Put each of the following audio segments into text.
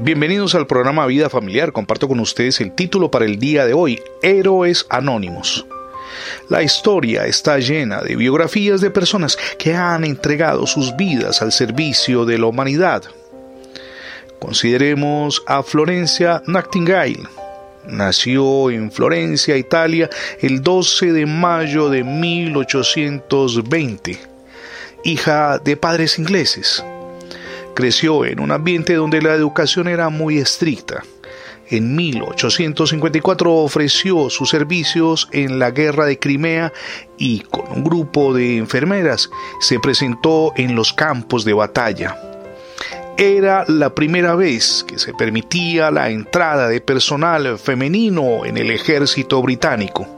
Bienvenidos al programa Vida Familiar. Comparto con ustedes el título para el día de hoy, Héroes Anónimos. La historia está llena de biografías de personas que han entregado sus vidas al servicio de la humanidad. Consideremos a Florencia Nightingale. Nació en Florencia, Italia, el 12 de mayo de 1820, hija de padres ingleses. Creció en un ambiente donde la educación era muy estricta. En 1854 ofreció sus servicios en la guerra de Crimea y con un grupo de enfermeras se presentó en los campos de batalla. Era la primera vez que se permitía la entrada de personal femenino en el ejército británico.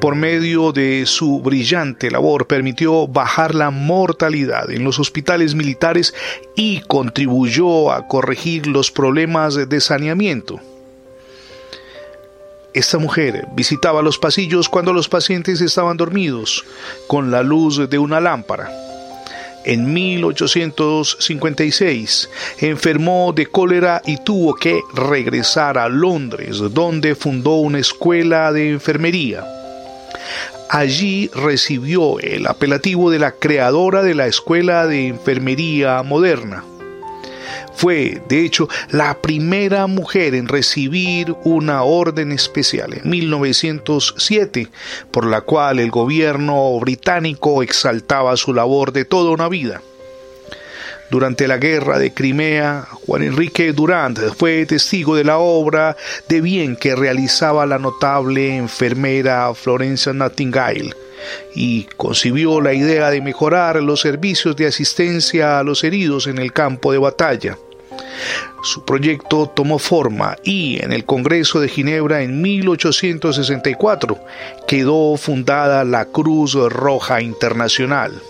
Por medio de su brillante labor permitió bajar la mortalidad en los hospitales militares y contribuyó a corregir los problemas de saneamiento. Esta mujer visitaba los pasillos cuando los pacientes estaban dormidos, con la luz de una lámpara. En 1856 enfermó de cólera y tuvo que regresar a Londres, donde fundó una escuela de enfermería. Allí recibió el apelativo de la creadora de la Escuela de Enfermería Moderna. Fue, de hecho, la primera mujer en recibir una orden especial en 1907, por la cual el gobierno británico exaltaba su labor de toda una vida. Durante la guerra de Crimea, Juan Enrique Durand fue testigo de la obra de bien que realizaba la notable enfermera Florencia Nightingale y concibió la idea de mejorar los servicios de asistencia a los heridos en el campo de batalla. Su proyecto tomó forma y en el Congreso de Ginebra en 1864 quedó fundada la Cruz Roja Internacional.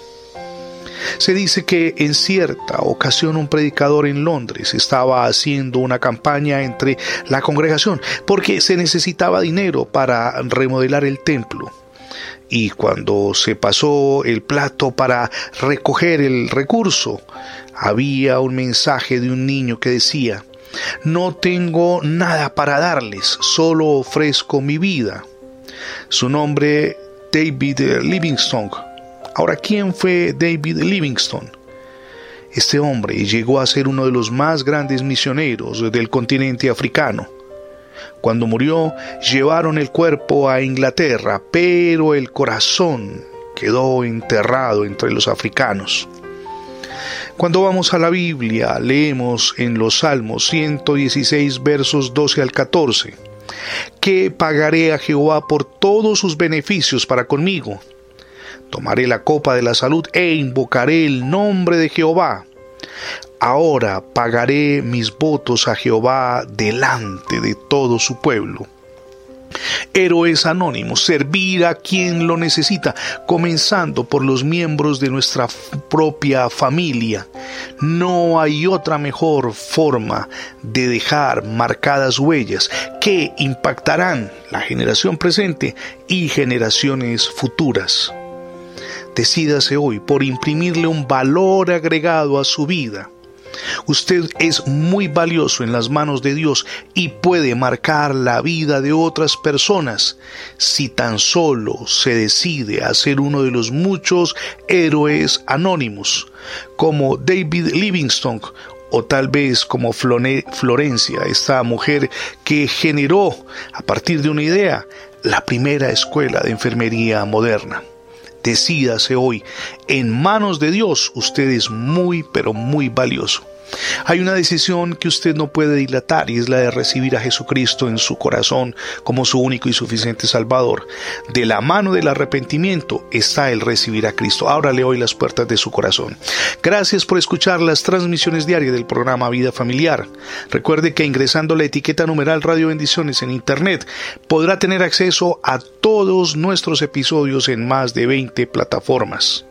Se dice que en cierta ocasión un predicador en Londres estaba haciendo una campaña entre la congregación porque se necesitaba dinero para remodelar el templo. Y cuando se pasó el plato para recoger el recurso, había un mensaje de un niño que decía, no tengo nada para darles, solo ofrezco mi vida. Su nombre, David Livingstone, Ahora, ¿quién fue David Livingstone? Este hombre llegó a ser uno de los más grandes misioneros del continente africano. Cuando murió, llevaron el cuerpo a Inglaterra, pero el corazón quedó enterrado entre los africanos. Cuando vamos a la Biblia, leemos en los Salmos 116 versos 12 al 14, ¿Qué pagaré a Jehová por todos sus beneficios para conmigo? Tomaré la copa de la salud e invocaré el nombre de Jehová. Ahora pagaré mis votos a Jehová delante de todo su pueblo. Héroes anónimos, servir a quien lo necesita, comenzando por los miembros de nuestra propia familia. No hay otra mejor forma de dejar marcadas huellas que impactarán la generación presente y generaciones futuras. Decídase hoy por imprimirle un valor agregado a su vida. Usted es muy valioso en las manos de Dios y puede marcar la vida de otras personas si tan solo se decide a ser uno de los muchos héroes anónimos, como David Livingstone o tal vez como Florencia, esta mujer que generó a partir de una idea la primera escuela de enfermería moderna. Decídase hoy, en manos de Dios usted es muy, pero muy valioso. Hay una decisión que usted no puede dilatar y es la de recibir a Jesucristo en su corazón como su único y suficiente Salvador. De la mano del arrepentimiento está el recibir a Cristo. Ábrale hoy las puertas de su corazón. Gracias por escuchar las transmisiones diarias del programa Vida Familiar. Recuerde que ingresando la etiqueta numeral Radio Bendiciones en Internet podrá tener acceso a todos nuestros episodios en más de 20 plataformas.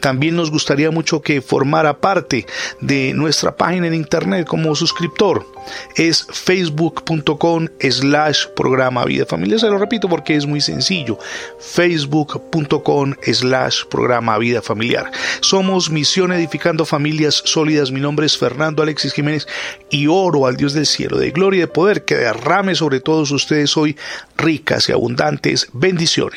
También nos gustaría mucho que formara parte de nuestra página en internet como suscriptor. Es facebook.com slash programa Vida Familiar. Se lo repito porque es muy sencillo. facebook.com slash programa Vida Familiar. Somos Misión Edificando Familias Sólidas. Mi nombre es Fernando Alexis Jiménez y oro al Dios del cielo de gloria y de poder que derrame sobre todos ustedes hoy ricas y abundantes bendiciones.